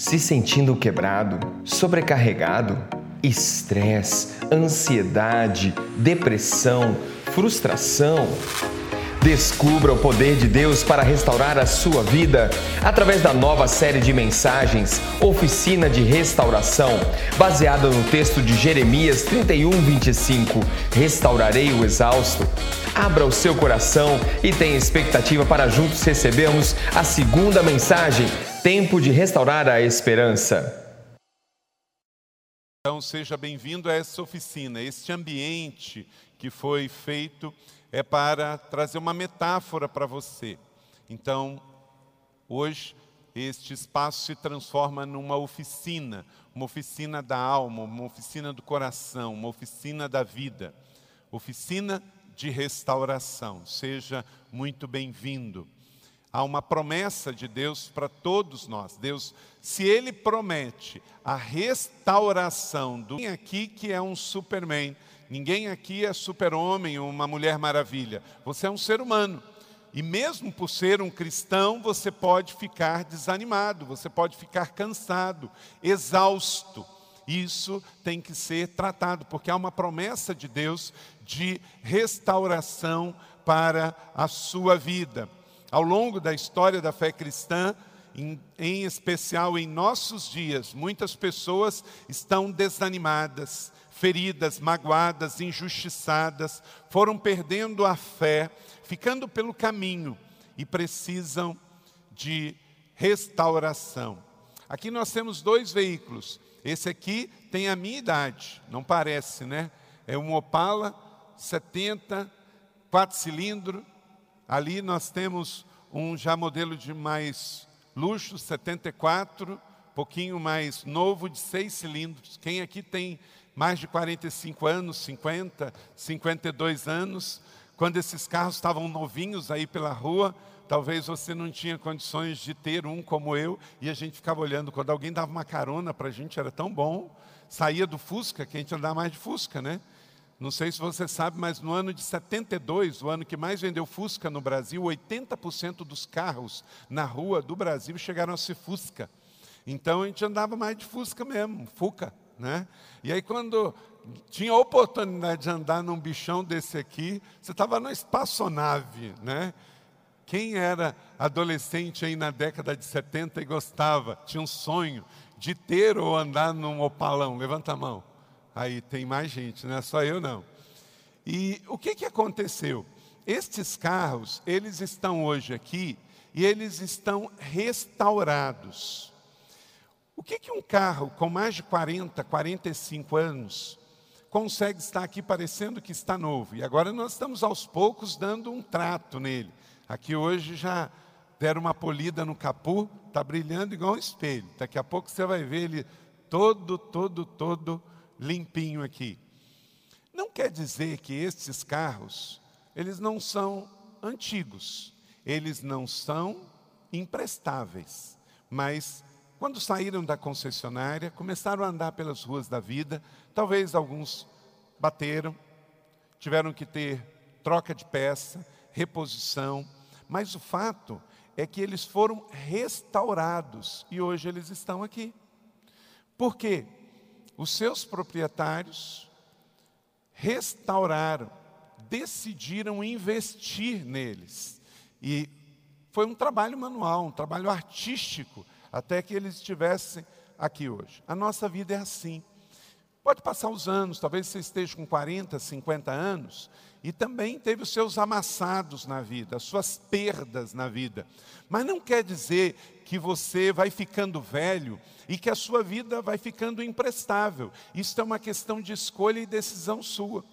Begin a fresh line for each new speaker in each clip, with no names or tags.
Se sentindo quebrado, sobrecarregado, estresse, ansiedade, depressão, frustração. Descubra o poder de Deus para restaurar a sua vida através da nova série de mensagens Oficina de Restauração, baseada no texto de Jeremias 31, 25. Restaurarei o exausto. Abra o seu coração e tenha expectativa para juntos recebermos a segunda mensagem Tempo de restaurar a esperança.
Então, seja bem-vindo a essa oficina. Este ambiente que foi feito é para trazer uma metáfora para você. Então, hoje, este espaço se transforma numa oficina, uma oficina da alma, uma oficina do coração, uma oficina da vida, oficina de restauração. Seja muito bem-vindo há uma promessa de Deus para todos nós. Deus, se Ele promete a restauração do ninguém aqui que é um Superman, ninguém aqui é super-homem ou uma mulher maravilha. Você é um ser humano. E mesmo por ser um cristão, você pode ficar desanimado, você pode ficar cansado, exausto. Isso tem que ser tratado, porque há uma promessa de Deus de restauração para a sua vida ao longo da história da fé cristã, em, em, especial em nossos dias, muitas pessoas estão desanimadas, feridas, magoadas, injustiçadas, foram perdendo a fé, ficando pelo caminho e precisam de restauração. Aqui nós temos dois veículos. Esse aqui tem a minha idade, não parece, né? É um Opala 70, quatro cilindros, Ali nós temos um já modelo de mais luxo, 74, pouquinho mais novo, de seis cilindros. Quem aqui tem mais de 45 anos, 50, 52 anos, quando esses carros estavam novinhos aí pela rua, talvez você não tinha condições de ter um como eu, e a gente ficava olhando, quando alguém dava uma carona para a gente, era tão bom, saía do Fusca, que a gente andava mais de Fusca, né? Não sei se você sabe, mas no ano de 72, o ano que mais vendeu Fusca no Brasil, 80% dos carros na rua do Brasil chegaram a ser Fusca. Então a gente andava mais de Fusca mesmo, Fuca, né? E aí quando tinha oportunidade de andar num bichão desse aqui, você estava na espaçonave, né? Quem era adolescente aí na década de 70 e gostava, tinha um sonho de ter ou andar num opalão? Levanta a mão. Aí tem mais gente, não é só eu não. E o que, que aconteceu? Estes carros, eles estão hoje aqui e eles estão restaurados. O que, que um carro com mais de 40, 45 anos consegue estar aqui parecendo que está novo? E agora nós estamos aos poucos dando um trato nele. Aqui hoje já deram uma polida no capô, está brilhando igual um espelho. Daqui a pouco você vai ver ele todo, todo, todo limpinho aqui. Não quer dizer que estes carros, eles não são antigos, eles não são imprestáveis, mas quando saíram da concessionária, começaram a andar pelas ruas da vida, talvez alguns bateram, tiveram que ter troca de peça, reposição, mas o fato é que eles foram restaurados e hoje eles estão aqui. Por quê? Os seus proprietários restauraram, decidiram investir neles. E foi um trabalho manual, um trabalho artístico, até que eles estivessem aqui hoje. A nossa vida é assim. Pode passar os anos, talvez você esteja com 40, 50 anos, e também teve os seus amassados na vida, as suas perdas na vida. Mas não quer dizer que você vai ficando velho e que a sua vida vai ficando imprestável. Isso é uma questão de escolha e decisão sua.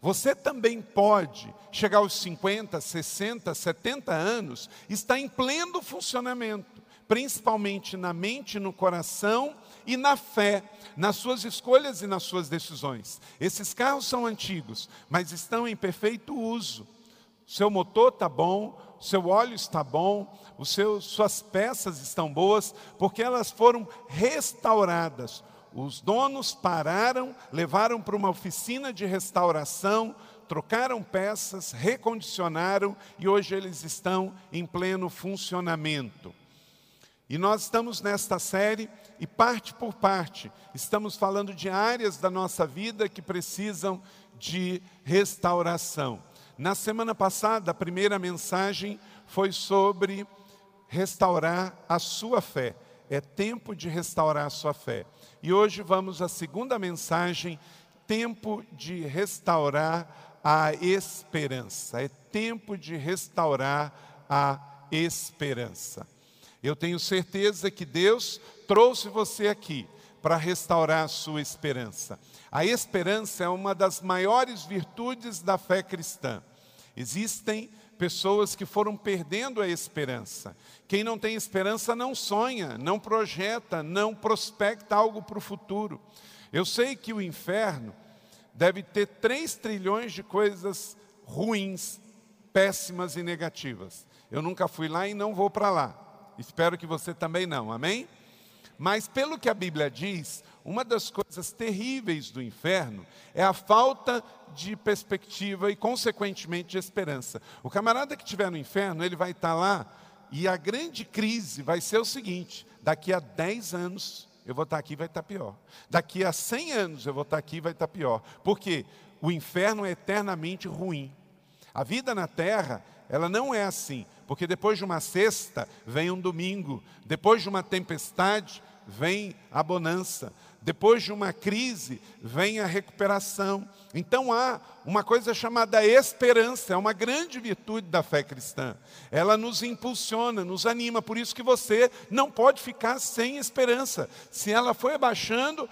Você também pode chegar aos 50, 60, 70 anos, estar em pleno funcionamento, principalmente na mente, no coração e na fé, nas suas escolhas e nas suas decisões. Esses carros são antigos, mas estão em perfeito uso. Seu motor está bom, seu óleo está bom, os seus, suas peças estão boas, porque elas foram restauradas. Os donos pararam, levaram para uma oficina de restauração, trocaram peças, recondicionaram e hoje eles estão em pleno funcionamento. E nós estamos nesta série e parte por parte estamos falando de áreas da nossa vida que precisam de restauração. Na semana passada, a primeira mensagem foi sobre restaurar a sua fé. É tempo de restaurar a sua fé. E hoje vamos à segunda mensagem, tempo de restaurar a esperança. É tempo de restaurar a esperança. Eu tenho certeza que Deus trouxe você aqui para restaurar a sua esperança. A esperança é uma das maiores virtudes da fé cristã. Existem pessoas que foram perdendo a esperança. Quem não tem esperança não sonha, não projeta, não prospecta algo para o futuro. Eu sei que o inferno deve ter 3 trilhões de coisas ruins, péssimas e negativas. Eu nunca fui lá e não vou para lá. Espero que você também não, amém? Mas pelo que a Bíblia diz, uma das coisas terríveis do inferno é a falta de perspectiva e, consequentemente, de esperança. O camarada que estiver no inferno, ele vai estar lá e a grande crise vai ser o seguinte: daqui a 10 anos eu vou estar aqui vai estar pior. Daqui a 100 anos eu vou estar aqui vai estar pior. Porque o inferno é eternamente ruim. A vida na terra, ela não é assim. Porque depois de uma sexta vem um domingo, depois de uma tempestade vem a bonança, depois de uma crise vem a recuperação. Então há uma coisa chamada esperança, é uma grande virtude da fé cristã. Ela nos impulsiona, nos anima, por isso que você não pode ficar sem esperança. Se ela foi abaixando,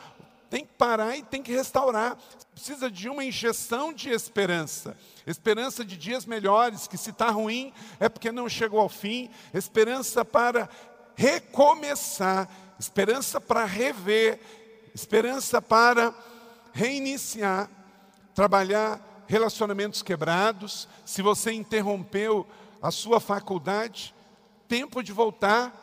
tem que parar e tem que restaurar. Precisa de uma injeção de esperança esperança de dias melhores, que se está ruim é porque não chegou ao fim, esperança para recomeçar, esperança para rever, esperança para reiniciar, trabalhar relacionamentos quebrados. Se você interrompeu a sua faculdade, tempo de voltar.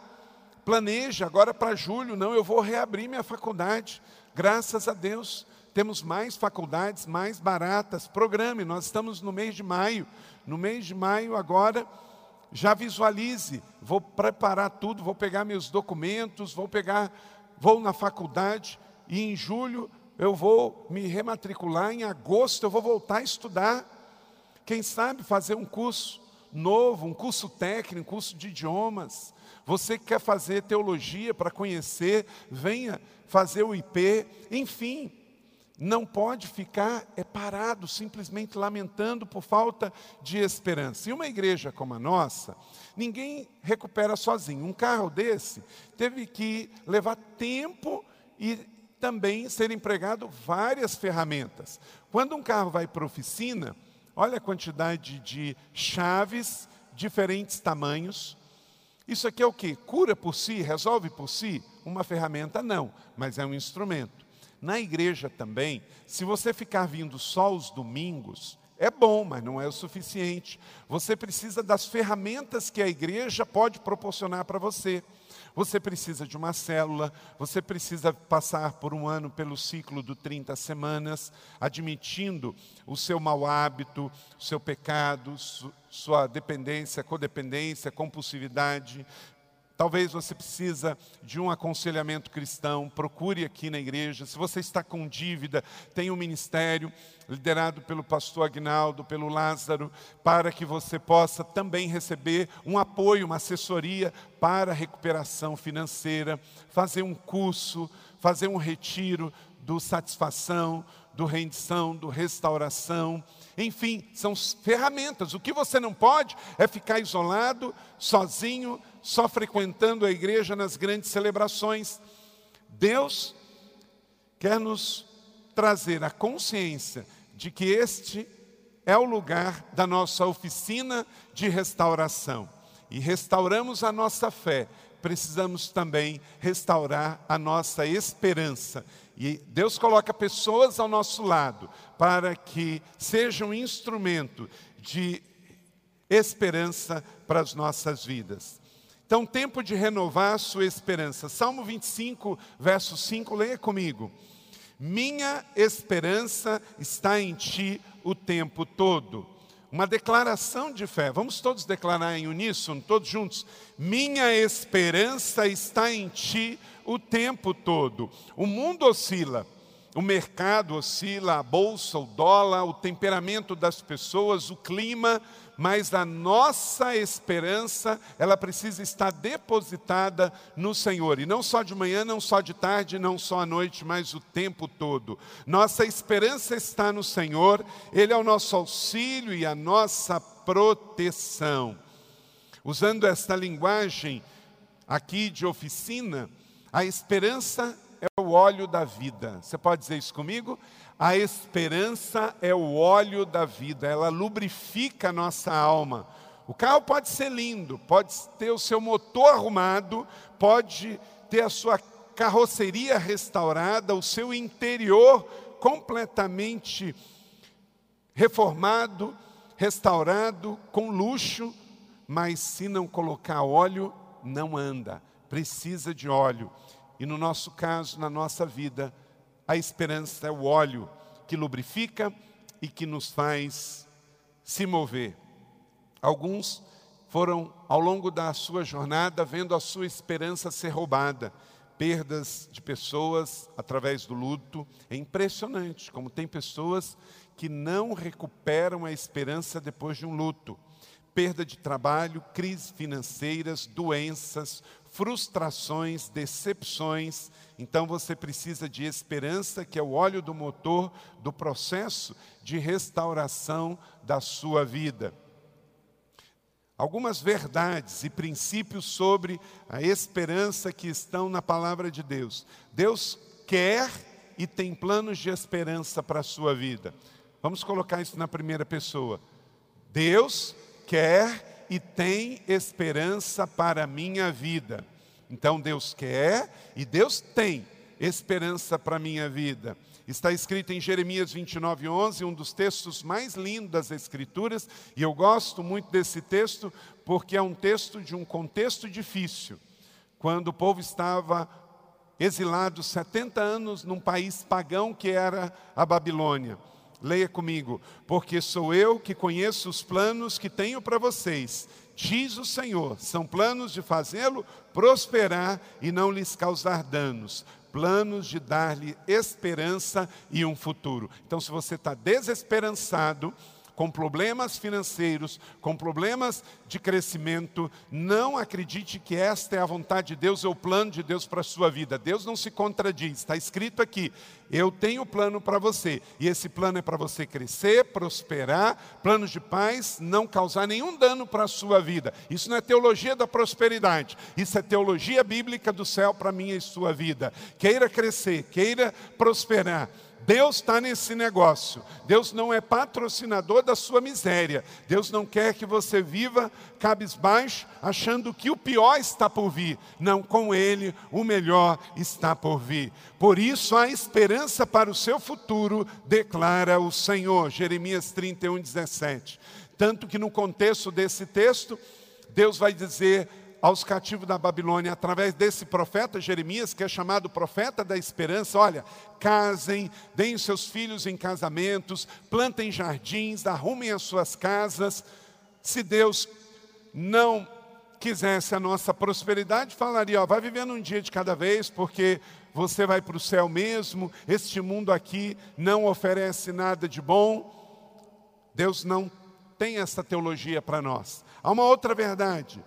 Planeja agora para julho, não, eu vou reabrir minha faculdade. Graças a Deus temos mais faculdades mais baratas. Programe, nós estamos no mês de maio. No mês de maio, agora, já visualize. Vou preparar tudo, vou pegar meus documentos, vou pegar, vou na faculdade e em julho eu vou me rematricular, em agosto eu vou voltar a estudar. Quem sabe fazer um curso novo, um curso técnico, um curso de idiomas. Você que quer fazer teologia para conhecer, venha fazer o IP, enfim, não pode ficar é parado, simplesmente lamentando por falta de esperança. E uma igreja como a nossa, ninguém recupera sozinho. Um carro desse teve que levar tempo e também ser empregado várias ferramentas. Quando um carro vai para oficina, olha a quantidade de chaves, diferentes tamanhos. Isso aqui é o que? Cura por si, resolve por si? Uma ferramenta não, mas é um instrumento. Na igreja também, se você ficar vindo só os domingos, é bom, mas não é o suficiente. Você precisa das ferramentas que a igreja pode proporcionar para você. Você precisa de uma célula, você precisa passar por um ano pelo ciclo do 30 semanas, admitindo o seu mau hábito, o seu pecado, sua dependência, codependência, compulsividade, Talvez você precisa de um aconselhamento cristão, procure aqui na igreja. Se você está com dívida, tem um ministério liderado pelo pastor Agnaldo, pelo Lázaro, para que você possa também receber um apoio, uma assessoria para a recuperação financeira, fazer um curso, fazer um retiro do satisfação, do rendição, do restauração. Enfim, são ferramentas. O que você não pode é ficar isolado, sozinho, só frequentando a igreja nas grandes celebrações. Deus quer nos trazer a consciência de que este é o lugar da nossa oficina de restauração. E restauramos a nossa fé, precisamos também restaurar a nossa esperança. E Deus coloca pessoas ao nosso lado para que sejam um instrumento de esperança para as nossas vidas. Então, tempo de renovar sua esperança. Salmo 25, verso 5, leia comigo. Minha esperança está em ti o tempo todo. uma declaração de fé. Vamos todos declarar em uníssono, todos juntos. Minha esperança está em ti o tempo todo. O mundo oscila, o mercado oscila, a bolsa, o dólar, o temperamento das pessoas, o clima, mas a nossa esperança, ela precisa estar depositada no Senhor. E não só de manhã, não só de tarde, não só à noite, mas o tempo todo. Nossa esperança está no Senhor, Ele é o nosso auxílio e a nossa proteção. Usando esta linguagem aqui de oficina, a esperança é o óleo da vida. Você pode dizer isso comigo? A esperança é o óleo da vida, ela lubrifica a nossa alma. O carro pode ser lindo, pode ter o seu motor arrumado, pode ter a sua carroceria restaurada, o seu interior completamente reformado, restaurado, com luxo, mas se não colocar óleo, não anda. Precisa de óleo. E no nosso caso, na nossa vida, a esperança é o óleo que lubrifica e que nos faz se mover. Alguns foram, ao longo da sua jornada, vendo a sua esperança ser roubada. Perdas de pessoas através do luto. É impressionante como tem pessoas que não recuperam a esperança depois de um luto. Perda de trabalho, crises financeiras, doenças, frustrações, decepções. Então você precisa de esperança, que é o óleo do motor do processo de restauração da sua vida. Algumas verdades e princípios sobre a esperança que estão na palavra de Deus. Deus quer e tem planos de esperança para a sua vida. Vamos colocar isso na primeira pessoa. Deus quer e tem esperança para a minha vida. Então Deus quer e Deus tem esperança para a minha vida. Está escrito em Jeremias 29, 11, um dos textos mais lindos das Escrituras, e eu gosto muito desse texto porque é um texto de um contexto difícil. Quando o povo estava exilado 70 anos num país pagão que era a Babilônia. Leia comigo, porque sou eu que conheço os planos que tenho para vocês, diz o Senhor, são planos de fazê-lo prosperar e não lhes causar danos, planos de dar-lhe esperança e um futuro. Então, se você está desesperançado, com problemas financeiros, com problemas de crescimento, não acredite que esta é a vontade de Deus, é o plano de Deus para a sua vida. Deus não se contradiz, está escrito aqui: eu tenho plano para você, e esse plano é para você crescer, prosperar, planos de paz, não causar nenhum dano para a sua vida. Isso não é teologia da prosperidade, isso é teologia bíblica do céu para minha e sua vida. Queira crescer, queira prosperar Deus está nesse negócio. Deus não é patrocinador da sua miséria. Deus não quer que você viva cabisbaixo, achando que o pior está por vir. Não, com Ele o melhor está por vir. Por isso há esperança para o seu futuro, declara o Senhor. Jeremias 31, 17. Tanto que no contexto desse texto, Deus vai dizer aos cativos da Babilônia através desse profeta Jeremias, que é chamado profeta da esperança. Olha, casem, deem seus filhos em casamentos, plantem jardins, arrumem as suas casas. Se Deus não quisesse a nossa prosperidade, falaria: ó, vai vivendo um dia de cada vez, porque você vai para o céu mesmo, este mundo aqui não oferece nada de bom. Deus não tem essa teologia para nós. Há uma outra verdade.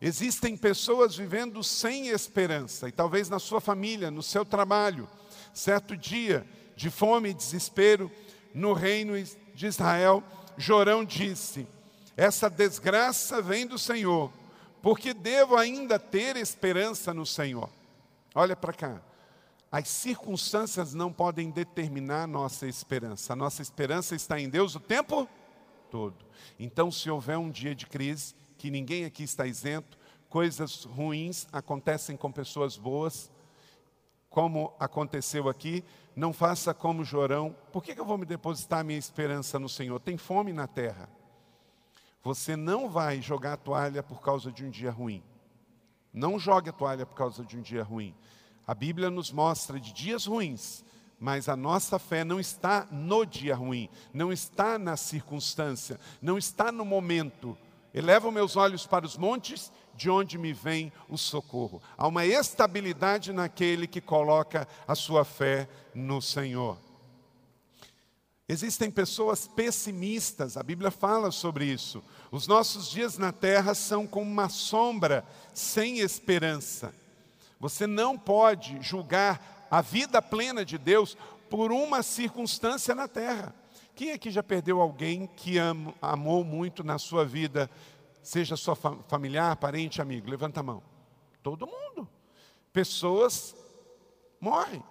Existem pessoas vivendo sem esperança, e talvez na sua família, no seu trabalho. Certo dia, de fome e desespero, no reino de Israel, Jorão disse: Essa desgraça vem do Senhor, porque devo ainda ter esperança no Senhor. Olha para cá. As circunstâncias não podem determinar a nossa esperança. A nossa esperança está em Deus o tempo todo. Então, se houver um dia de crise, que ninguém aqui está isento, coisas ruins acontecem com pessoas boas, como aconteceu aqui, não faça como Jorão. Por que, eu vou me depositar minha esperança no Senhor? Tem fome na terra. Você não vai jogar a toalha por causa de um dia ruim. Não jogue a toalha por causa de um dia ruim. A Bíblia nos mostra de dias ruins, mas a nossa fé não está no dia ruim, não está na circunstância, não está no momento. Elevo meus olhos para os montes, de onde me vem o socorro. Há uma estabilidade naquele que coloca a sua fé no Senhor. Existem pessoas pessimistas, a Bíblia fala sobre isso. Os nossos dias na terra são como uma sombra sem esperança. Você não pode julgar a vida plena de Deus por uma circunstância na terra. Quem aqui já perdeu alguém que am, amou muito na sua vida, seja sua familiar, parente, amigo? Levanta a mão. Todo mundo. Pessoas morrem.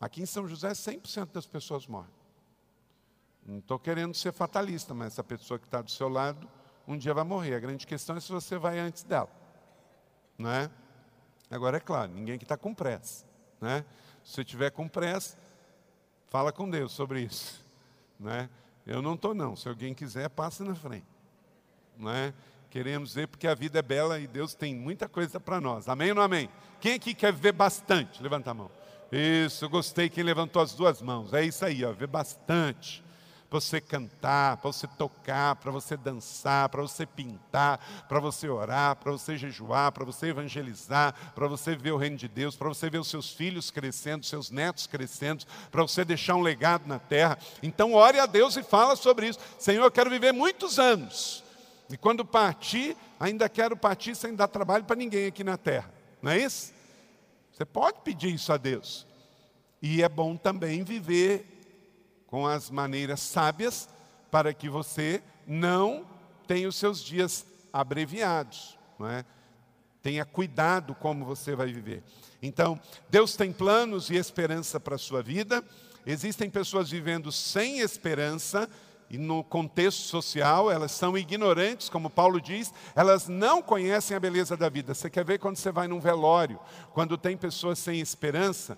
Aqui em São José, 100% das pessoas morrem. Não estou querendo ser fatalista, mas essa pessoa que está do seu lado, um dia vai morrer. A grande questão é se você vai antes dela. Não é? Agora, é claro, ninguém que está com pressa. Né? Se você tiver com pressa, fala com Deus sobre isso. Né? Eu não estou, não. Se alguém quiser, passa na frente. Né? Queremos ver porque a vida é bela e Deus tem muita coisa para nós. Amém ou não amém? Quem aqui quer ver bastante? Levanta a mão. Isso, gostei quem levantou as duas mãos. É isso aí, ó, ver bastante para você cantar, para você tocar, para você dançar, para você pintar, para você orar, para você jejuar, para você evangelizar, para você ver o reino de Deus, para você ver os seus filhos crescendo, seus netos crescendo, para você deixar um legado na terra. Então ore a Deus e fala sobre isso. Senhor, eu quero viver muitos anos. E quando partir, ainda quero partir sem dar trabalho para ninguém aqui na terra. Não é isso? Você pode pedir isso a Deus. E é bom também viver com as maneiras sábias para que você não tenha os seus dias abreviados, não é? Tenha cuidado como você vai viver. Então, Deus tem planos e esperança para a sua vida. Existem pessoas vivendo sem esperança e no contexto social elas são ignorantes, como Paulo diz, elas não conhecem a beleza da vida. Você quer ver quando você vai num velório, quando tem pessoas sem esperança?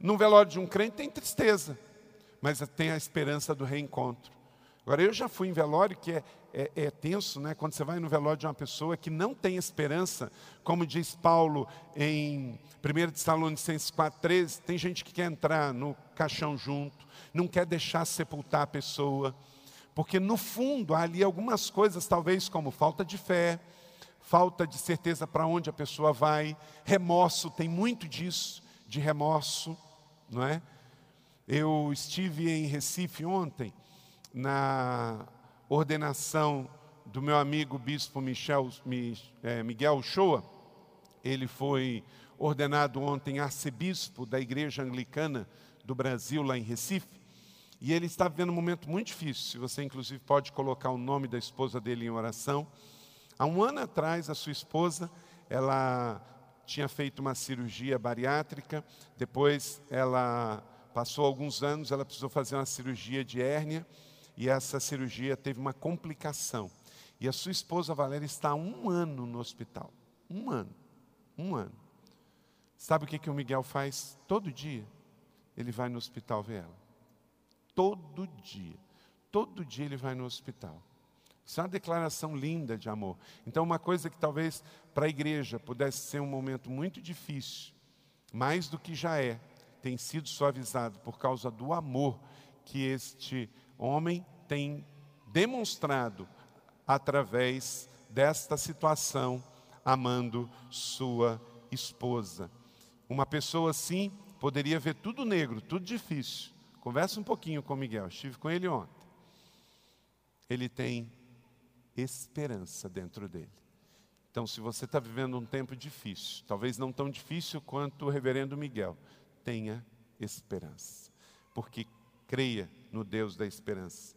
Num velório de um crente tem tristeza, mas tem a esperança do reencontro. Agora, eu já fui em velório que é, é, é, tenso, né? Quando você vai no velório de uma pessoa que não tem esperança, como diz Paulo em 1 Tessalonicenses 4,13, tem gente que quer entrar no caixão junto, não quer deixar sepultar a pessoa, porque no fundo há ali algumas coisas, talvez como falta de fé, falta de certeza para onde a pessoa vai, remorso, tem muito disso, de remorso, não é? Eu estive em Recife ontem, na ordenação do meu amigo bispo Michel, é, Miguel Uchoa. Ele foi ordenado ontem arcebispo da Igreja Anglicana do Brasil, lá em Recife. E ele está vivendo um momento muito difícil. Você, inclusive, pode colocar o nome da esposa dele em oração. Há um ano atrás, a sua esposa, ela tinha feito uma cirurgia bariátrica. Depois, ela Passou alguns anos, ela precisou fazer uma cirurgia de hérnia e essa cirurgia teve uma complicação. E a sua esposa Valéria está há um ano no hospital. Um ano. Um ano. Sabe o que, que o Miguel faz todo dia? Ele vai no hospital ver ela. Todo dia. Todo dia ele vai no hospital. Isso é uma declaração linda de amor. Então, uma coisa que talvez para a igreja pudesse ser um momento muito difícil, mais do que já é, tem sido suavizado por causa do amor que este homem tem demonstrado através desta situação, amando sua esposa. Uma pessoa assim poderia ver tudo negro, tudo difícil. Conversa um pouquinho com Miguel, estive com ele ontem. Ele tem esperança dentro dele. Então, se você está vivendo um tempo difícil, talvez não tão difícil quanto o reverendo Miguel, tenha esperança, porque creia no Deus da esperança.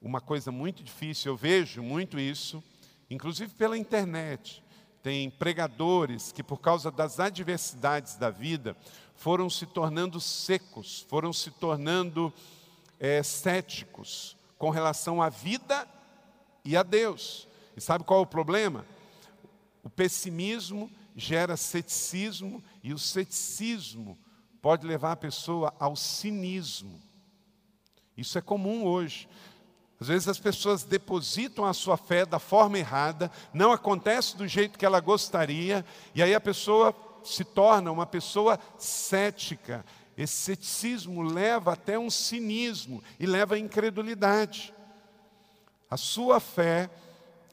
Uma coisa muito difícil, eu vejo muito isso, inclusive pela internet. Tem pregadores que, por causa das adversidades da vida, foram se tornando secos, foram se tornando é, céticos com relação à vida e a Deus. E sabe qual é o problema? O pessimismo gera ceticismo e o ceticismo pode levar a pessoa ao cinismo. Isso é comum hoje. Às vezes as pessoas depositam a sua fé da forma errada, não acontece do jeito que ela gostaria, e aí a pessoa se torna uma pessoa cética. Esse ceticismo leva até um cinismo e leva à incredulidade. A sua fé,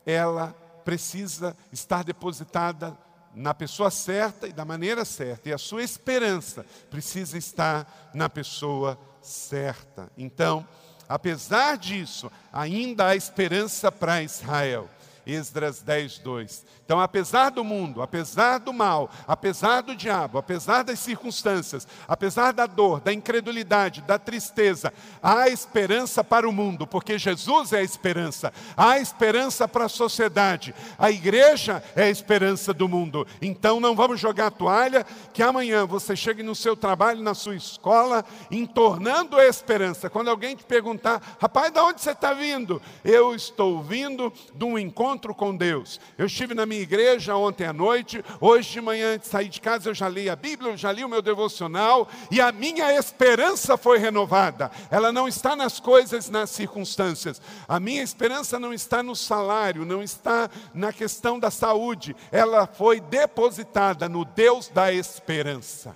ela precisa estar depositada na pessoa certa e da maneira certa, e a sua esperança precisa estar na pessoa certa. Então, apesar disso, ainda há esperança para Israel. Esdras 10, 2. Então, apesar do mundo, apesar do mal, apesar do diabo, apesar das circunstâncias, apesar da dor, da incredulidade, da tristeza, há esperança para o mundo, porque Jesus é a esperança. Há esperança para a sociedade. A igreja é a esperança do mundo. Então, não vamos jogar a toalha, que amanhã você chegue no seu trabalho, na sua escola, entornando a esperança. Quando alguém te perguntar, rapaz, de onde você está vindo? Eu estou vindo de um encontro com Deus. Eu estive na minha igreja ontem à noite, hoje de manhã antes de sair de casa eu já li a Bíblia, eu já li o meu devocional e a minha esperança foi renovada. Ela não está nas coisas, nas circunstâncias. A minha esperança não está no salário, não está na questão da saúde. Ela foi depositada no Deus da esperança.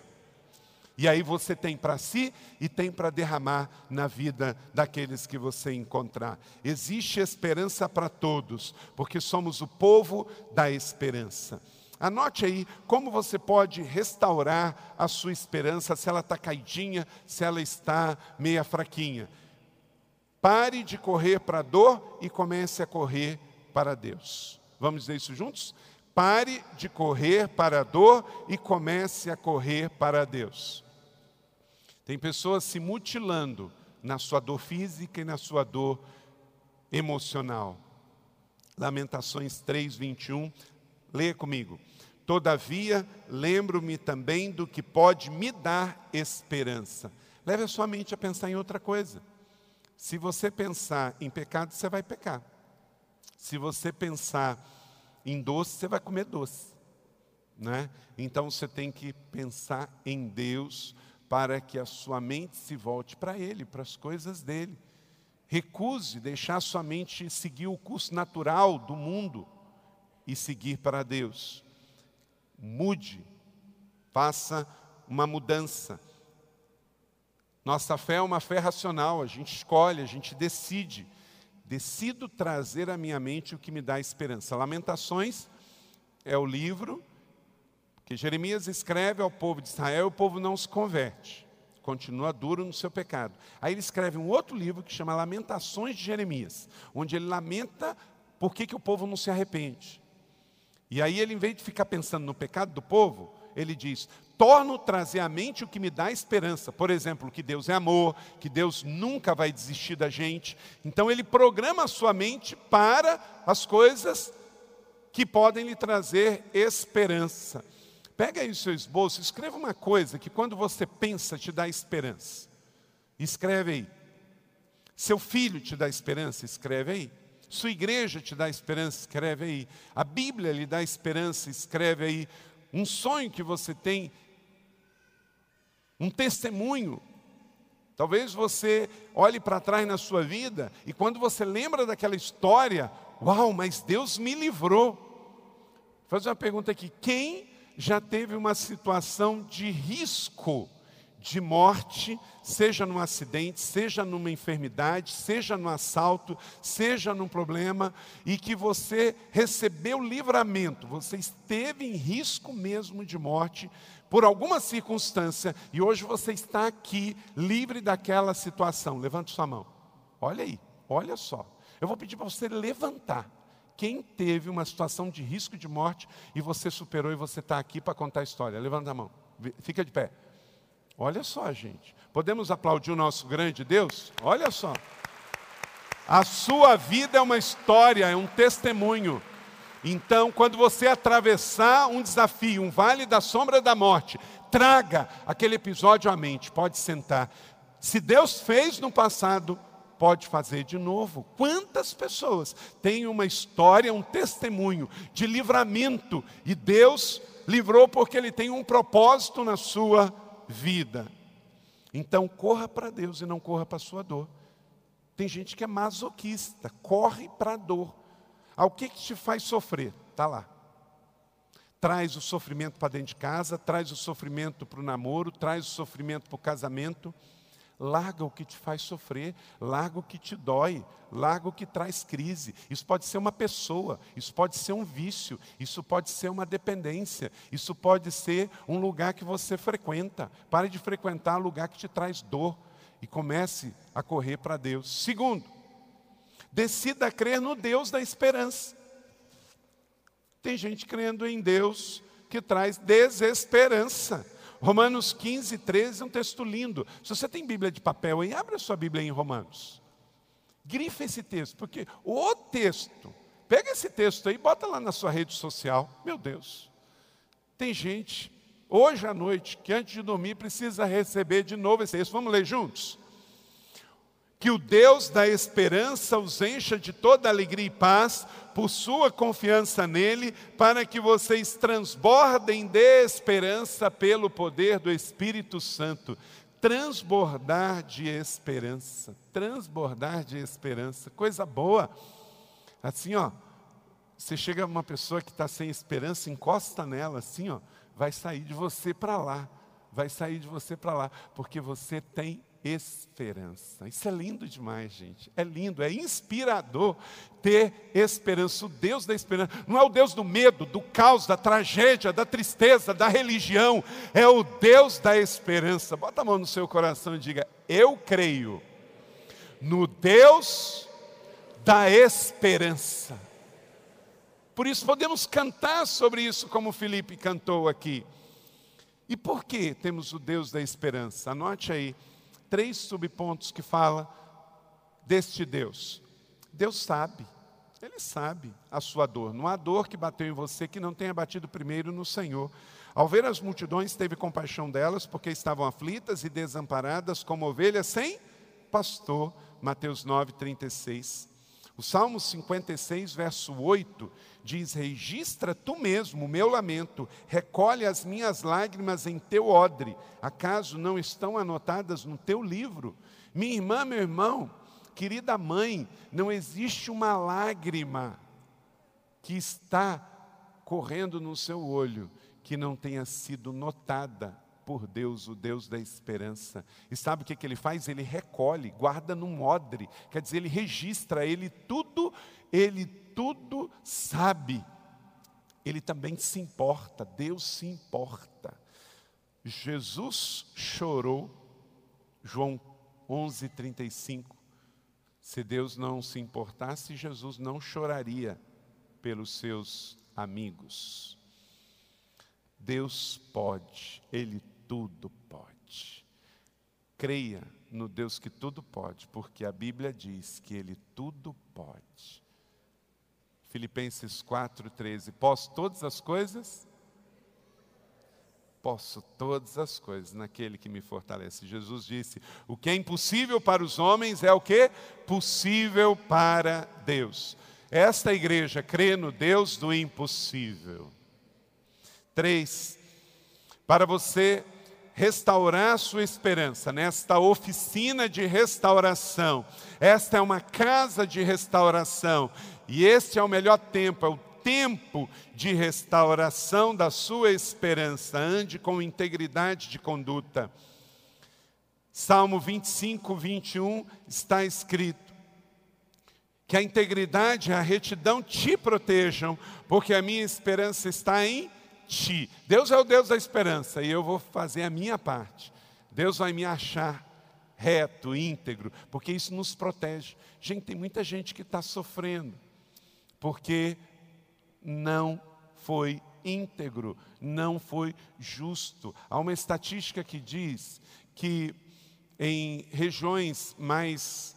E aí você tem para si e tem para derramar na vida daqueles que você encontrar. Existe esperança para todos, porque somos o povo da esperança. Anote aí como você pode restaurar a sua esperança, se ela está caidinha, se ela está meia fraquinha. Pare de correr para a dor e comece a correr para Deus. Vamos dizer isso juntos? Pare de correr para a dor e comece a correr para Deus. Tem pessoas se mutilando na sua dor física e na sua dor emocional. Lamentações 3, 21. Leia comigo. Todavia, lembro-me também do que pode me dar esperança. Leve a sua mente a pensar em outra coisa. Se você pensar em pecado, você vai pecar. Se você pensar em doce, você vai comer doce. Né? Então você tem que pensar em Deus, para que a sua mente se volte para Ele, para as coisas dele. Recuse deixar sua mente seguir o curso natural do mundo e seguir para Deus. Mude, faça uma mudança. Nossa fé é uma fé racional, a gente escolhe, a gente decide. Decido trazer à minha mente o que me dá esperança. Lamentações é o livro que Jeremias escreve ao povo de Israel, o povo não se converte, continua duro no seu pecado. Aí ele escreve um outro livro que chama Lamentações de Jeremias, onde ele lamenta por que, que o povo não se arrepende. E aí ele, em vez de ficar pensando no pecado do povo, ele diz: torno trazer à mente o que me dá esperança. Por exemplo, que Deus é amor, que Deus nunca vai desistir da gente. Então ele programa a sua mente para as coisas que podem lhe trazer esperança. Pega aí o seu esboço, escreva uma coisa que quando você pensa te dá esperança. Escreve aí. Seu filho te dá esperança, escreve aí. Sua igreja te dá esperança, escreve aí. A Bíblia lhe dá esperança, escreve aí. Um sonho que você tem, um testemunho. Talvez você olhe para trás na sua vida e quando você lembra daquela história, uau, mas Deus me livrou. Vou fazer uma pergunta aqui: quem já teve uma situação de risco de morte, seja num acidente, seja numa enfermidade, seja no assalto, seja num problema, e que você recebeu livramento, você esteve em risco mesmo de morte por alguma circunstância, e hoje você está aqui livre daquela situação. Levante sua mão. Olha aí, olha só. Eu vou pedir para você levantar quem teve uma situação de risco de morte e você superou e você está aqui para contar a história. Levanta a mão, fica de pé. Olha só, gente. Podemos aplaudir o nosso grande Deus? Olha só. A sua vida é uma história, é um testemunho. Então, quando você atravessar um desafio, um vale da sombra da morte, traga aquele episódio à mente. Pode sentar. Se Deus fez no passado, pode fazer de novo. Quantas pessoas têm uma história, um testemunho de livramento e Deus livrou porque Ele tem um propósito na sua vida. Então corra para Deus e não corra para a sua dor. Tem gente que é masoquista, corre para a dor. Ao que, que te faz sofrer? Está lá. traz o sofrimento para dentro de casa, traz o sofrimento para o namoro, traz o sofrimento para o casamento. Larga o que te faz sofrer, larga o que te dói, larga o que traz crise. Isso pode ser uma pessoa, isso pode ser um vício, isso pode ser uma dependência, isso pode ser um lugar que você frequenta. Pare de frequentar lugar que te traz dor e comece a correr para Deus. Segundo, decida crer no Deus da esperança. Tem gente crendo em Deus que traz desesperança. Romanos 15, 13 é um texto lindo. Se você tem Bíblia de papel aí, abra sua Bíblia em Romanos. Grifa esse texto, porque o texto, pega esse texto aí, bota lá na sua rede social. Meu Deus, tem gente, hoje à noite, que antes de dormir precisa receber de novo esse texto. Vamos ler juntos? Que o Deus da esperança os encha de toda alegria e paz por sua confiança nele, para que vocês transbordem de esperança pelo poder do Espírito Santo. Transbordar de esperança, transbordar de esperança, coisa boa. Assim, ó, você chega uma pessoa que está sem esperança, encosta nela, assim, ó, vai sair de você para lá, vai sair de você para lá, porque você tem esperança. Isso é lindo demais, gente. É lindo, é inspirador ter esperança. O Deus da esperança não é o Deus do medo, do caos, da tragédia, da tristeza, da religião. É o Deus da esperança. Bota a mão no seu coração e diga: Eu creio no Deus da esperança. Por isso podemos cantar sobre isso, como Felipe cantou aqui. E por que temos o Deus da esperança? Anote aí três subpontos que fala deste Deus. Deus sabe, Ele sabe a sua dor. Não há dor que bateu em você que não tenha batido primeiro no Senhor. Ao ver as multidões, teve compaixão delas, porque estavam aflitas e desamparadas como ovelhas sem pastor. Mateus 9, 36. O Salmo 56, verso 8, diz: Registra tu mesmo o meu lamento, recolhe as minhas lágrimas em teu odre, acaso não estão anotadas no teu livro? Minha irmã, meu irmão, querida mãe, não existe uma lágrima que está correndo no seu olho que não tenha sido notada por Deus, o Deus da esperança. E sabe o que, que ele faz? Ele recolhe, guarda num odre, quer dizer, ele registra, ele tudo, ele tudo sabe. Ele também se importa, Deus se importa. Jesus chorou, João 11, 35. Se Deus não se importasse, Jesus não choraria pelos seus amigos. Deus pode, Ele tudo pode. Creia no Deus que tudo pode, porque a Bíblia diz que Ele tudo pode. Filipenses 4,13. Posso todas as coisas? Posso todas as coisas naquele que me fortalece. Jesus disse: o que é impossível para os homens é o que? Possível para Deus. Esta igreja crê no Deus do impossível. Três, para você restaurar sua esperança nesta oficina de restauração. Esta é uma casa de restauração e este é o melhor tempo, é o tempo de restauração da sua esperança. Ande com integridade de conduta. Salmo 25, 21 está escrito: que a integridade e a retidão te protejam, porque a minha esperança está em ti. Deus é o Deus da esperança e eu vou fazer a minha parte. Deus vai me achar reto, íntegro, porque isso nos protege. Gente, tem muita gente que está sofrendo, porque não foi íntegro, não foi justo. Há uma estatística que diz que em regiões mais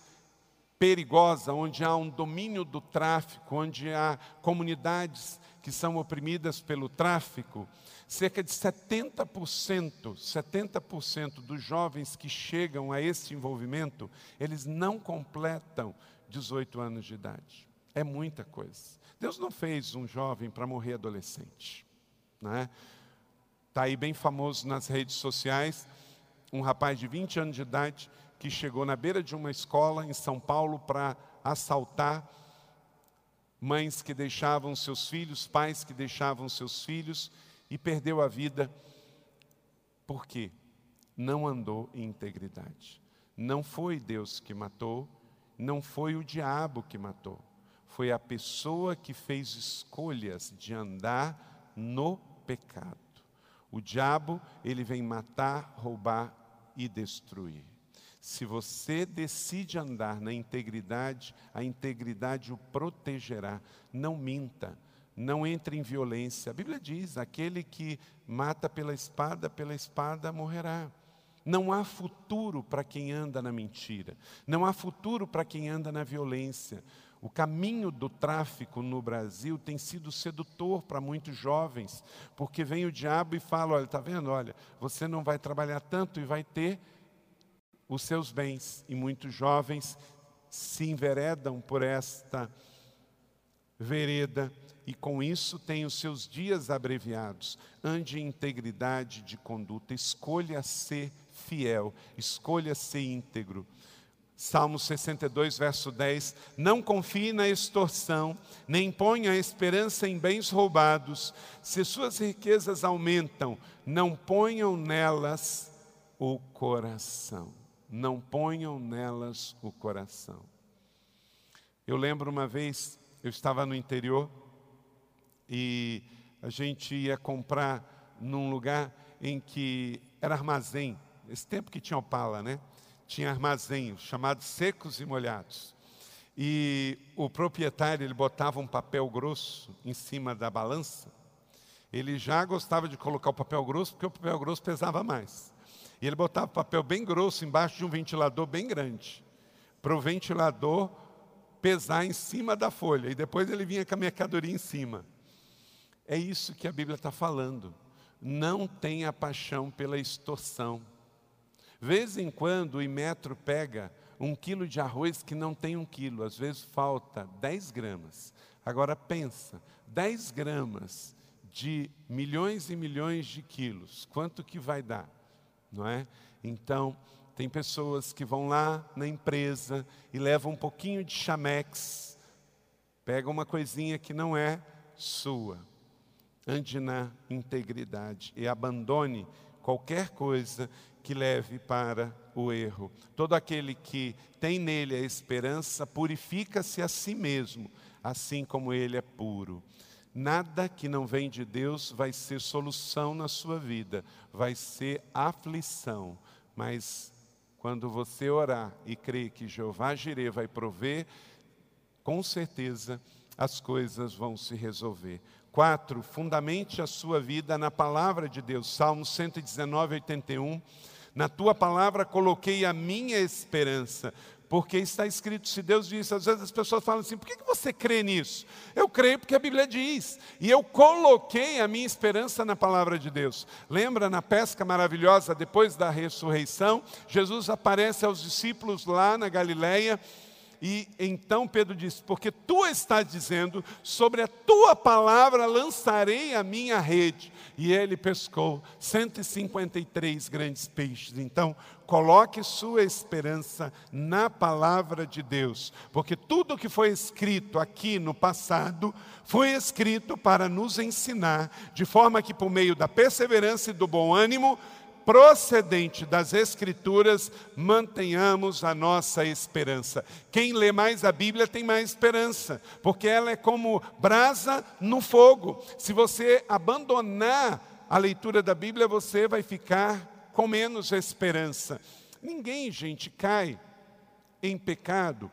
perigosas, onde há um domínio do tráfico, onde há comunidades que são oprimidas pelo tráfico, cerca de 70%, 70% dos jovens que chegam a esse envolvimento, eles não completam 18 anos de idade. É muita coisa. Deus não fez um jovem para morrer adolescente. Está é? Tá aí bem famoso nas redes sociais, um rapaz de 20 anos de idade que chegou na beira de uma escola em São Paulo para assaltar mães que deixavam seus filhos, pais que deixavam seus filhos e perdeu a vida. Por quê? Não andou em integridade. Não foi Deus que matou, não foi o diabo que matou. Foi a pessoa que fez escolhas de andar no pecado. O diabo, ele vem matar, roubar e destruir. Se você decide andar na integridade, a integridade o protegerá. Não minta, não entre em violência. A Bíblia diz: aquele que mata pela espada, pela espada morrerá. Não há futuro para quem anda na mentira, não há futuro para quem anda na violência. O caminho do tráfico no Brasil tem sido sedutor para muitos jovens, porque vem o diabo e fala: olha, está vendo? Olha, você não vai trabalhar tanto e vai ter os seus bens. E muitos jovens se enveredam por esta vereda e com isso tem os seus dias abreviados. Ande em integridade de conduta, escolha ser fiel, escolha ser íntegro. Salmo 62, verso 10: Não confie na extorsão, nem ponha a esperança em bens roubados. Se suas riquezas aumentam, não ponham nelas o coração. Não ponham nelas o coração. Eu lembro uma vez, eu estava no interior e a gente ia comprar num lugar em que era armazém, esse tempo que tinha opala, né? tinha armazéns chamados secos e molhados. E o proprietário, ele botava um papel grosso em cima da balança. Ele já gostava de colocar o papel grosso, porque o papel grosso pesava mais. E ele botava papel bem grosso embaixo de um ventilador bem grande, para o ventilador pesar em cima da folha. E depois ele vinha com a mercadoria em cima. É isso que a Bíblia está falando. Não tenha paixão pela extorsão. Vez em quando o Imetro pega um quilo de arroz que não tem um quilo, às vezes falta 10 gramas. Agora pensa, 10 gramas de milhões e milhões de quilos, quanto que vai dar? Não é? Então, tem pessoas que vão lá na empresa e levam um pouquinho de chamex, pega uma coisinha que não é sua. Ande na integridade e abandone qualquer coisa que leve para o erro. Todo aquele que tem nele a esperança purifica-se a si mesmo, assim como ele é puro. Nada que não vem de Deus vai ser solução na sua vida, vai ser aflição. Mas quando você orar e crer que Jeová Jireh vai prover, com certeza as coisas vão se resolver. Quatro, fundamente a sua vida na palavra de Deus. Salmo 119, 81. Na tua palavra coloquei a minha esperança, porque está escrito, se Deus disse, às vezes as pessoas falam assim, por que você crê nisso? Eu creio porque a Bíblia diz, e eu coloquei a minha esperança na palavra de Deus. Lembra na pesca maravilhosa, depois da ressurreição, Jesus aparece aos discípulos lá na Galileia, e então Pedro disse: Porque tu estás dizendo, sobre a tua palavra lançarei a minha rede. E ele pescou 153 grandes peixes. Então, coloque sua esperança na palavra de Deus, porque tudo que foi escrito aqui no passado foi escrito para nos ensinar, de forma que, por meio da perseverança e do bom ânimo, procedente das Escrituras, mantenhamos a nossa esperança. Quem lê mais a Bíblia tem mais esperança, porque ela é como brasa no fogo. Se você abandonar a leitura da Bíblia, você vai ficar com menos esperança. Ninguém, gente, cai em pecado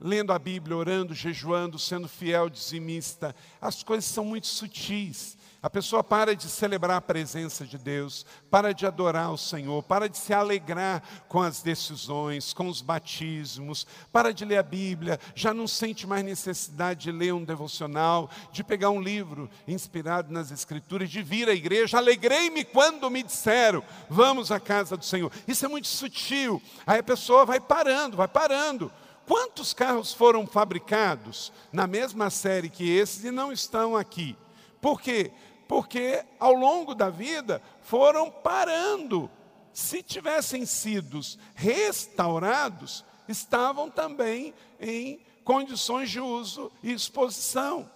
lendo a Bíblia, orando, jejuando, sendo fiel, dizimista. As coisas são muito sutis. A pessoa para de celebrar a presença de Deus, para de adorar o Senhor, para de se alegrar com as decisões, com os batismos, para de ler a Bíblia, já não sente mais necessidade de ler um devocional, de pegar um livro inspirado nas Escrituras, de vir à igreja. Alegrei-me quando me disseram, vamos à casa do Senhor. Isso é muito sutil. Aí a pessoa vai parando, vai parando. Quantos carros foram fabricados na mesma série que esses e não estão aqui? Por quê? Porque ao longo da vida foram parando. Se tivessem sido restaurados, estavam também em condições de uso e exposição.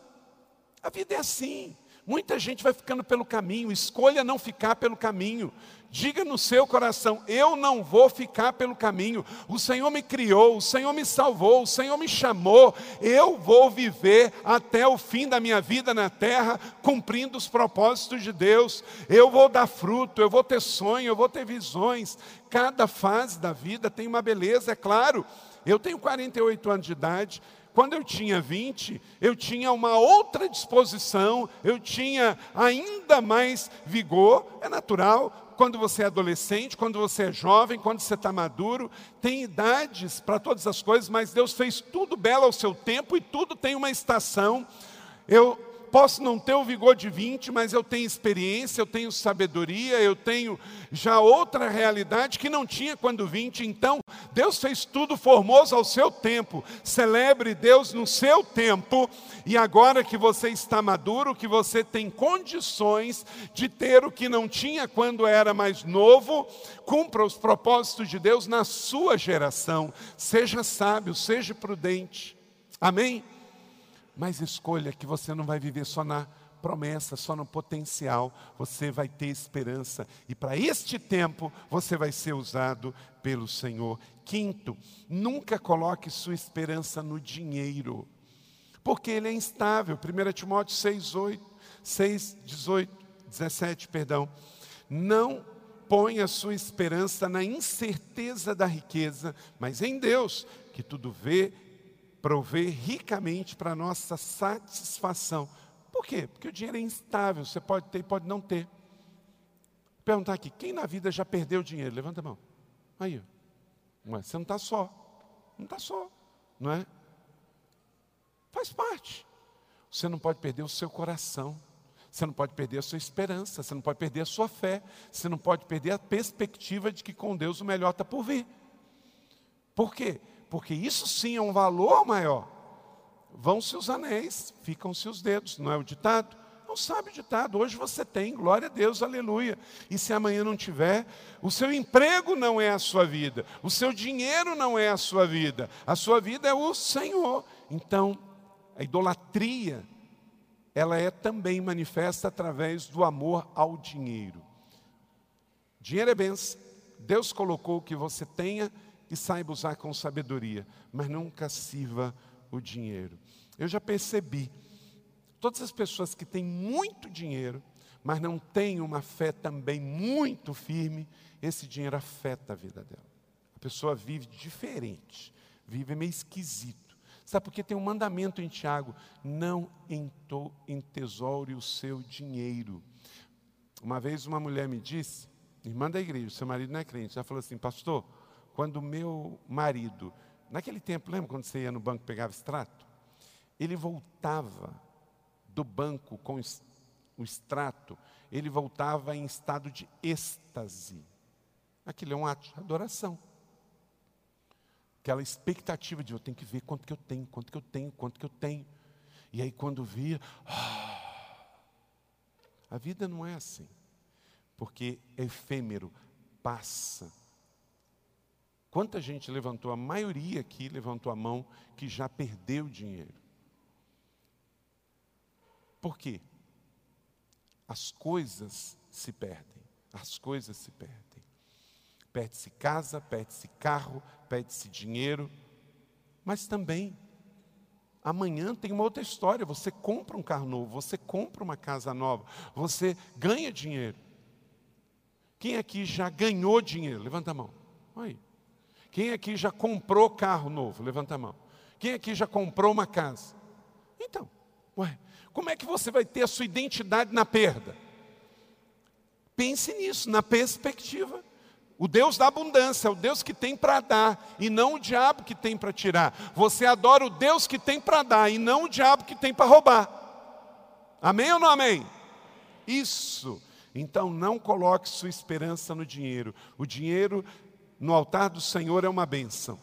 A vida é assim. Muita gente vai ficando pelo caminho, escolha não ficar pelo caminho. Diga no seu coração: eu não vou ficar pelo caminho. O Senhor me criou, o Senhor me salvou, o Senhor me chamou. Eu vou viver até o fim da minha vida na terra, cumprindo os propósitos de Deus. Eu vou dar fruto, eu vou ter sonho, eu vou ter visões. Cada fase da vida tem uma beleza, é claro. Eu tenho 48 anos de idade, quando eu tinha 20, eu tinha uma outra disposição, eu tinha ainda mais vigor, é natural. Quando você é adolescente, quando você é jovem, quando você está maduro, tem idades para todas as coisas, mas Deus fez tudo belo ao seu tempo e tudo tem uma estação. Eu posso não ter o vigor de 20, mas eu tenho experiência, eu tenho sabedoria, eu tenho já outra realidade que não tinha quando 20. Então, Deus fez tudo formoso ao seu tempo. Celebre Deus no seu tempo. E agora que você está maduro, que você tem condições de ter o que não tinha quando era mais novo, cumpra os propósitos de Deus na sua geração. Seja sábio, seja prudente. Amém? Mas escolha que você não vai viver só na promessa, só no potencial, você vai ter esperança. E para este tempo, você vai ser usado pelo Senhor. Quinto, nunca coloque sua esperança no dinheiro, porque ele é instável. 1 Timóteo 6, 8, 6 18, 17, perdão. Não ponha sua esperança na incerteza da riqueza, mas em Deus, que tudo vê, prover ricamente para a nossa satisfação. Por quê? Porque o dinheiro é instável, você pode ter e pode não ter. Vou perguntar aqui, quem na vida já perdeu dinheiro? Levanta a mão. Aí, você não está só. Não está só, não é? Faz parte. Você não pode perder o seu coração. Você não pode perder a sua esperança, você não pode perder a sua fé, você não pode perder a perspectiva de que com Deus o melhor está por vir. Por quê? Porque isso sim é um valor maior. Vão-se os anéis, ficam-se os dedos, não é o ditado? Não sabe o ditado, hoje você tem, glória a Deus, aleluia. E se amanhã não tiver, o seu emprego não é a sua vida, o seu dinheiro não é a sua vida, a sua vida é o Senhor. Então, a idolatria, ela é também manifesta através do amor ao dinheiro. Dinheiro é benção. Deus colocou que você tenha e saiba usar com sabedoria, mas nunca sirva o dinheiro. Eu já percebi, todas as pessoas que têm muito dinheiro, mas não têm uma fé também muito firme, esse dinheiro afeta a vida dela. A pessoa vive diferente, vive meio esquisito. Sabe por que tem um mandamento em Tiago? Não entesoure o seu dinheiro. Uma vez uma mulher me disse, irmã da igreja, seu marido não é crente, ela falou assim, pastor, quando meu marido, naquele tempo, lembra quando você ia no banco e pegava extrato? Ele voltava do banco com o extrato, ele voltava em estado de êxtase. Aquilo é um ato de adoração. Aquela expectativa de eu tenho que ver quanto que eu tenho, quanto que eu tenho, quanto que eu tenho. E aí quando via, ah, a vida não é assim. Porque é efêmero, passa Quanta gente levantou, a maioria aqui levantou a mão que já perdeu dinheiro. Por quê? As coisas se perdem, as coisas se perdem. Perde-se casa, perde-se carro, perde-se dinheiro, mas também amanhã tem uma outra história. Você compra um carro novo, você compra uma casa nova, você ganha dinheiro. Quem aqui já ganhou dinheiro? Levanta a mão. Aí. Quem aqui já comprou carro novo? Levanta a mão. Quem aqui já comprou uma casa? Então, ué, como é que você vai ter a sua identidade na perda? Pense nisso, na perspectiva. O Deus da abundância, é o Deus que tem para dar e não o diabo que tem para tirar. Você adora o Deus que tem para dar e não o diabo que tem para roubar. Amém ou não amém? Isso. Então não coloque sua esperança no dinheiro. O dinheiro no altar do Senhor é uma benção.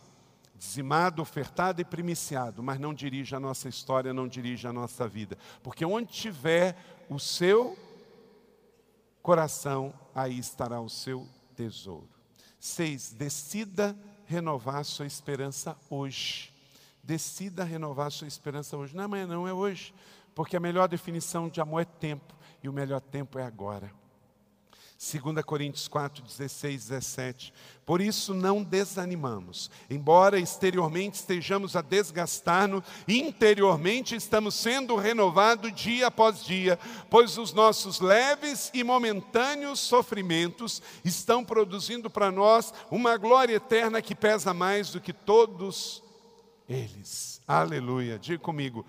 Dizimado, ofertado e primiciado, mas não dirige a nossa história, não dirige a nossa vida. Porque onde tiver o seu coração, aí estará o seu tesouro. Seis, decida renovar sua esperança hoje. Decida renovar sua esperança hoje. Não é amanhã, não, é hoje. Porque a melhor definição de amor é tempo, e o melhor tempo é agora. 2 Coríntios 4, 16, 17. Por isso não desanimamos. Embora exteriormente estejamos a desgastar-nos, interiormente estamos sendo renovados dia após dia, pois os nossos leves e momentâneos sofrimentos estão produzindo para nós uma glória eterna que pesa mais do que todos eles. Aleluia. Diga comigo: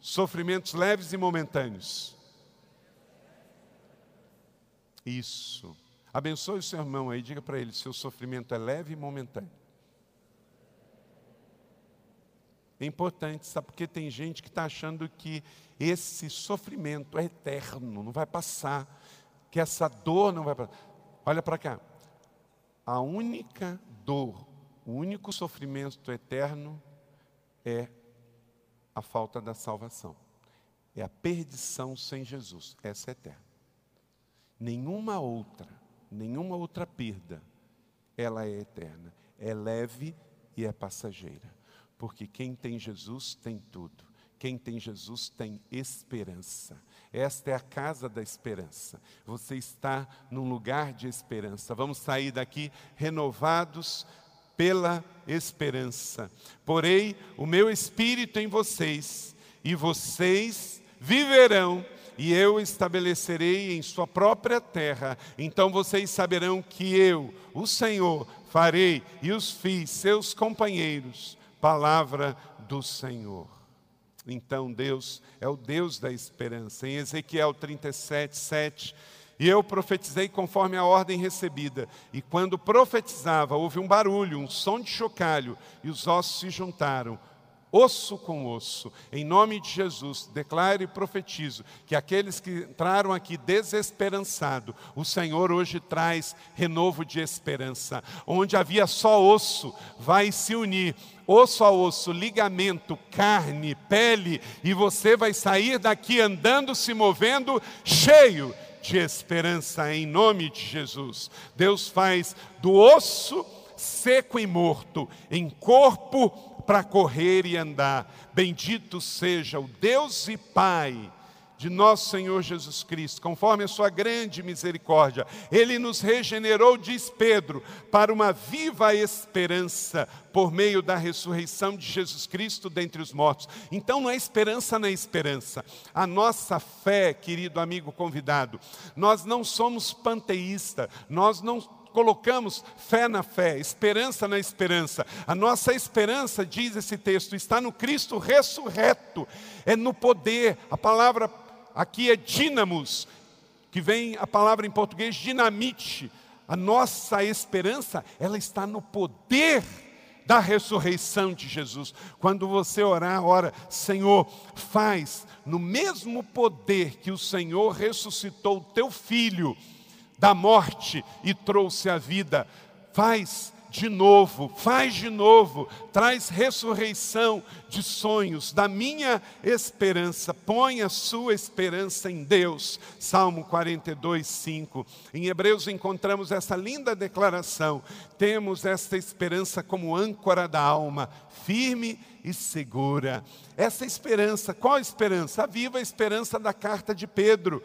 sofrimentos leves e momentâneos isso. Abençoe o seu irmão aí, diga para ele: seu sofrimento é leve e momentâneo. É importante, sabe? Porque tem gente que está achando que esse sofrimento é eterno, não vai passar, que essa dor não vai passar. Olha para cá. A única dor, o único sofrimento eterno é a falta da salvação. É a perdição sem Jesus. Essa é eterna nenhuma outra, nenhuma outra perda, ela é eterna. É leve e é passageira. Porque quem tem Jesus tem tudo. Quem tem Jesus tem esperança. Esta é a casa da esperança. Você está num lugar de esperança. Vamos sair daqui renovados pela esperança. Porei o meu espírito em vocês, e vocês viverão e eu estabelecerei em sua própria terra. Então vocês saberão que eu, o Senhor, farei e os fiz seus companheiros. Palavra do Senhor. Então Deus é o Deus da esperança. Em Ezequiel 37, 7. E eu profetizei conforme a ordem recebida. E quando profetizava, houve um barulho, um som de chocalho, e os ossos se juntaram osso com osso. Em nome de Jesus, declaro e profetizo que aqueles que entraram aqui desesperançado, o Senhor hoje traz renovo de esperança. Onde havia só osso, vai se unir osso a osso, ligamento, carne, pele, e você vai sair daqui andando, se movendo, cheio de esperança em nome de Jesus. Deus faz do osso seco e morto em corpo para correr e andar. Bendito seja o Deus e Pai de nosso Senhor Jesus Cristo, conforme a sua grande misericórdia, ele nos regenerou, diz Pedro, para uma viva esperança por meio da ressurreição de Jesus Cristo dentre os mortos. Então não é esperança na esperança. A nossa fé, querido amigo convidado, nós não somos panteístas, nós não colocamos fé na fé, esperança na esperança. A nossa esperança, diz esse texto, está no Cristo ressurreto, é no poder. A palavra aqui é dínamos, que vem a palavra em português dinamite. A nossa esperança, ela está no poder da ressurreição de Jesus. Quando você orar, ora, Senhor, faz no mesmo poder que o Senhor ressuscitou o teu filho da morte e trouxe a vida. Faz de novo, faz de novo, traz ressurreição de sonhos, da minha esperança, põe a sua esperança em Deus. Salmo 42, 5. Em Hebreus encontramos essa linda declaração: temos esta esperança como âncora da alma, firme e segura. Essa esperança, qual esperança? A viva esperança da carta de Pedro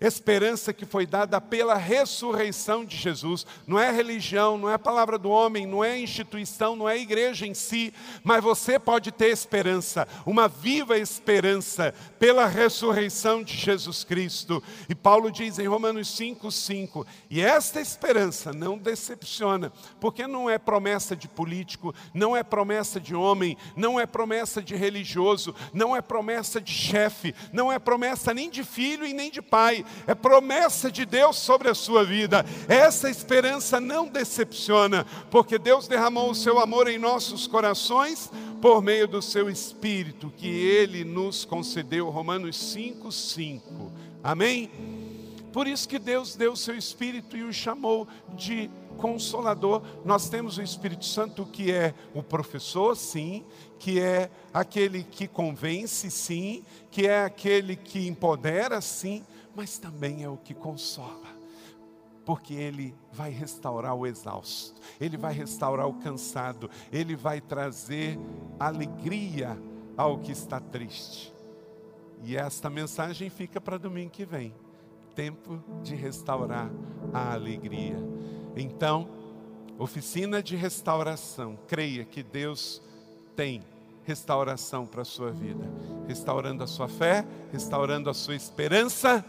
esperança que foi dada pela ressurreição de Jesus. Não é religião, não é palavra do homem, não é instituição, não é igreja em si, mas você pode ter esperança, uma viva esperança pela ressurreição de Jesus Cristo. E Paulo diz em Romanos 5:5, e esta esperança não decepciona, porque não é promessa de político, não é promessa de homem, não é promessa de religioso, não é promessa de chefe, não é promessa nem de filho e nem de pai, é promessa de Deus sobre a sua vida. Essa esperança não decepciona, porque Deus derramou o seu amor em nossos corações por meio do seu Espírito, que Ele nos concedeu. Romanos 5, 5. Amém? Por isso que Deus deu o seu Espírito e o chamou de consolador. Nós temos o Espírito Santo que é o professor, sim, que é aquele que convence, sim, que é aquele que empodera, sim, mas também é o que consola. porque Ele vai restaurar o exausto, Ele vai restaurar o cansado, Ele vai trazer alegria ao que está triste. E esta mensagem fica para domingo que vem tempo de restaurar a alegria. Então, oficina de restauração, creia que Deus tem restauração para a sua vida, restaurando a sua fé, restaurando a sua esperança.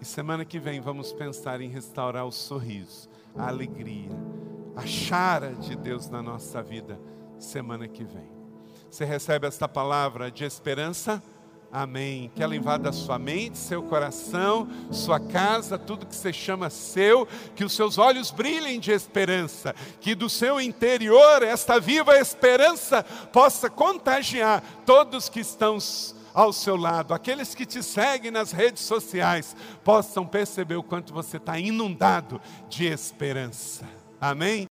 E semana que vem vamos pensar em restaurar o sorriso, a alegria, a chara de Deus na nossa vida. Semana que vem. Você recebe esta palavra de esperança? Amém. Que ela invada sua mente, seu coração, sua casa, tudo que você chama seu, que os seus olhos brilhem de esperança, que do seu interior esta viva esperança possa contagiar todos que estão ao seu lado, aqueles que te seguem nas redes sociais, possam perceber o quanto você está inundado de esperança. Amém?